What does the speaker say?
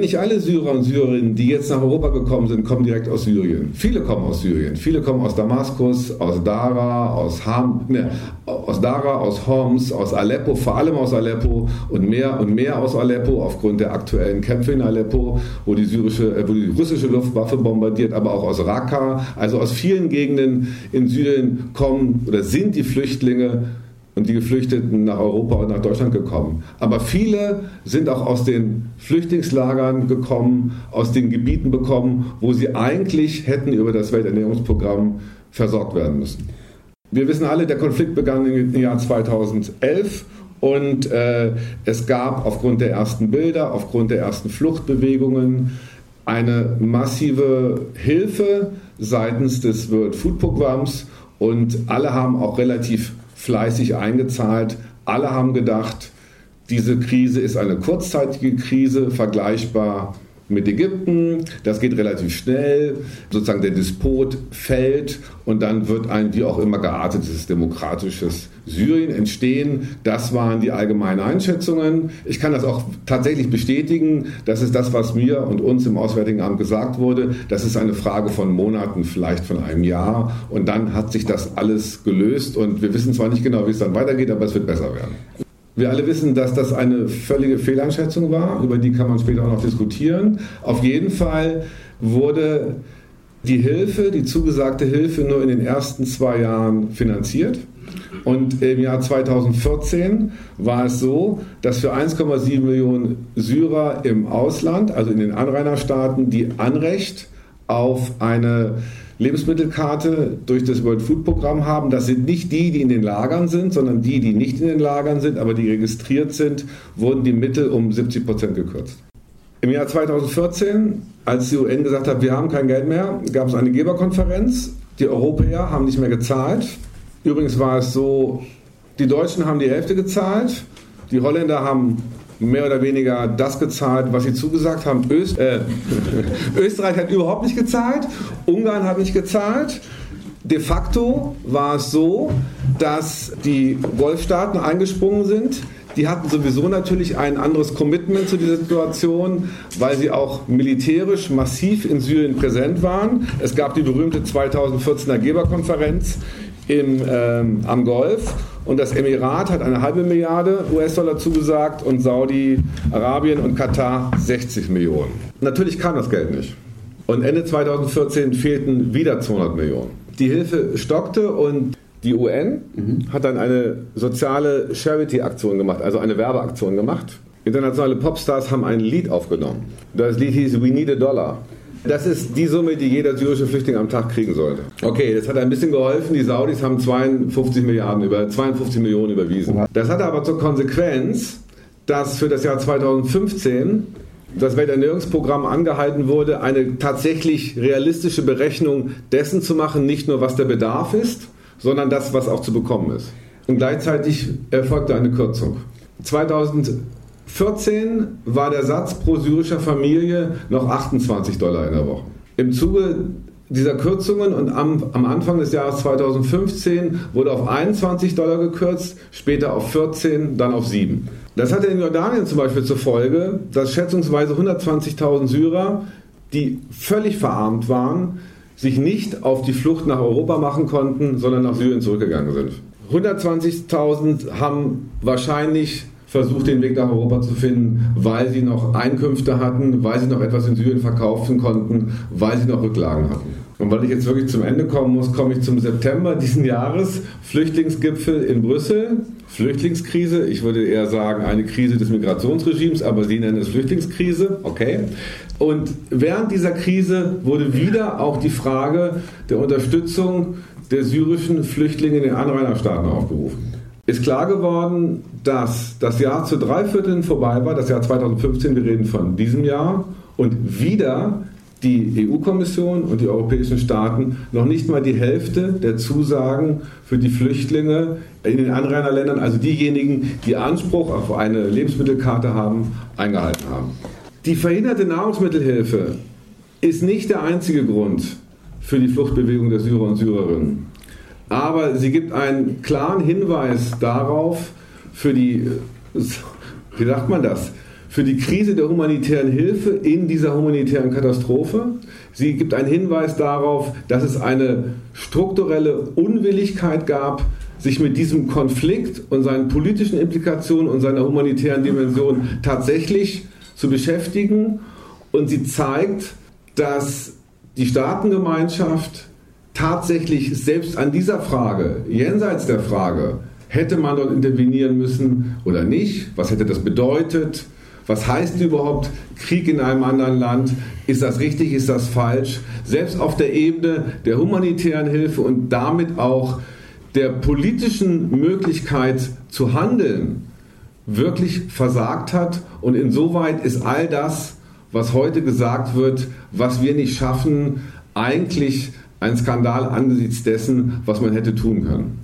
Nicht alle Syrer und Syrerinnen, die jetzt nach Europa gekommen sind, kommen direkt aus Syrien. Viele kommen aus Syrien. Viele kommen aus Damaskus, aus Dara, aus Ham, ne, aus Dara, aus Homs, aus Aleppo, vor allem aus Aleppo und mehr und mehr aus Aleppo aufgrund der aktuellen Kämpfe in Aleppo, wo die syrische, äh, wo die russische Luftwaffe bombardiert, aber auch aus Raqqa, also aus vielen Gegenden in Syrien kommen oder sind die Flüchtlinge und die Geflüchteten nach Europa und nach Deutschland gekommen. Aber viele sind auch aus den Flüchtlingslagern gekommen, aus den Gebieten bekommen, wo sie eigentlich hätten über das Welternährungsprogramm versorgt werden müssen. Wir wissen alle, der Konflikt begann im Jahr 2011 und äh, es gab aufgrund der ersten Bilder, aufgrund der ersten Fluchtbewegungen eine massive Hilfe seitens des World Food Programms und alle haben auch relativ fleißig eingezahlt. Alle haben gedacht, diese Krise ist eine kurzzeitige Krise, vergleichbar mit Ägypten. Das geht relativ schnell. Sozusagen der Despot fällt und dann wird ein wie auch immer geartetes demokratisches Syrien entstehen. Das waren die allgemeinen Einschätzungen. Ich kann das auch tatsächlich bestätigen. Das ist das, was mir und uns im Auswärtigen Amt gesagt wurde. Das ist eine Frage von Monaten, vielleicht von einem Jahr. Und dann hat sich das alles gelöst. Und wir wissen zwar nicht genau, wie es dann weitergeht, aber es wird besser werden. Wir alle wissen, dass das eine völlige Fehleinschätzung war. Über die kann man später auch noch diskutieren. Auf jeden Fall wurde die Hilfe, die zugesagte Hilfe, nur in den ersten zwei Jahren finanziert. Und im Jahr 2014 war es so, dass für 1,7 Millionen Syrer im Ausland, also in den Anrainerstaaten, die Anrecht auf eine Lebensmittelkarte durch das World Food Programm haben. Das sind nicht die, die in den Lagern sind, sondern die, die nicht in den Lagern sind, aber die registriert sind, wurden die Mittel um 70 Prozent gekürzt. Im Jahr 2014, als die UN gesagt hat, wir haben kein Geld mehr, gab es eine Geberkonferenz. Die Europäer haben nicht mehr gezahlt. Übrigens war es so, die Deutschen haben die Hälfte gezahlt, die Holländer haben mehr oder weniger das gezahlt, was sie zugesagt haben. Öst, äh, Österreich hat überhaupt nicht gezahlt, Ungarn hat nicht gezahlt. De facto war es so, dass die Golfstaaten eingesprungen sind. Die hatten sowieso natürlich ein anderes Commitment zu dieser Situation, weil sie auch militärisch massiv in Syrien präsent waren. Es gab die berühmte 2014er Geberkonferenz im, ähm, am Golf und das Emirat hat eine halbe Milliarde US-Dollar zugesagt und Saudi-Arabien und Katar 60 Millionen. Natürlich kam das Geld nicht. Und Ende 2014 fehlten wieder 200 Millionen. Die Hilfe stockte und die UN mhm. hat dann eine soziale Charity-Aktion gemacht, also eine Werbeaktion gemacht. Internationale Popstars haben ein Lied aufgenommen. Das Lied hieß We Need a Dollar. Das ist die Summe, die jeder syrische Flüchtling am Tag kriegen sollte. Okay, das hat ein bisschen geholfen. Die Saudis haben 52 Milliarden über 52 Millionen überwiesen. Das hatte aber zur Konsequenz, dass für das Jahr 2015 das Welternährungsprogramm angehalten wurde, eine tatsächlich realistische Berechnung dessen zu machen, nicht nur was der Bedarf ist, sondern das, was auch zu bekommen ist. Und gleichzeitig erfolgte eine Kürzung. 2000 14 war der Satz pro syrischer Familie noch 28 Dollar in der Woche. Im Zuge dieser Kürzungen und am, am, Anfang des Jahres 2015 wurde auf 21 Dollar gekürzt, später auf 14, dann auf 7. Das hatte in Jordanien zum Beispiel zur Folge, dass schätzungsweise 120.000 Syrer, die völlig verarmt waren, sich nicht auf die Flucht nach Europa machen konnten, sondern nach Syrien zurückgegangen sind. 120.000 haben wahrscheinlich versucht, den Weg nach Europa zu finden, weil sie noch Einkünfte hatten, weil sie noch etwas in Syrien verkaufen konnten, weil sie noch Rücklagen hatten. Und weil ich jetzt wirklich zum Ende kommen muss, komme ich zum September diesen Jahres, Flüchtlingsgipfel in Brüssel, Flüchtlingskrise, ich würde eher sagen eine Krise des Migrationsregimes, aber Sie nennen es Flüchtlingskrise, okay. Und während dieser Krise wurde wieder auch die Frage der Unterstützung der syrischen Flüchtlinge in den Anrainerstaaten aufgerufen ist klar geworden, dass das Jahr zu drei Vierteln vorbei war, das Jahr 2015, wir reden von diesem Jahr, und wieder die EU-Kommission und die europäischen Staaten noch nicht mal die Hälfte der Zusagen für die Flüchtlinge in den Anrainerländern, also diejenigen, die Anspruch auf eine Lebensmittelkarte haben, eingehalten haben. Die verhinderte Nahrungsmittelhilfe ist nicht der einzige Grund für die Fluchtbewegung der Syrer und Syrerinnen aber sie gibt einen klaren Hinweis darauf, für die, wie sagt man das, für die Krise der humanitären Hilfe in dieser humanitären Katastrophe. Sie gibt einen Hinweis darauf, dass es eine strukturelle Unwilligkeit gab, sich mit diesem Konflikt und seinen politischen Implikationen und seiner humanitären Dimension tatsächlich zu beschäftigen. Und sie zeigt, dass die Staatengemeinschaft tatsächlich selbst an dieser Frage, jenseits der Frage, hätte man dort intervenieren müssen oder nicht, was hätte das bedeutet, was heißt überhaupt Krieg in einem anderen Land, ist das richtig, ist das falsch, selbst auf der Ebene der humanitären Hilfe und damit auch der politischen Möglichkeit zu handeln, wirklich versagt hat. Und insoweit ist all das, was heute gesagt wird, was wir nicht schaffen, eigentlich ein Skandal angesichts dessen, was man hätte tun können.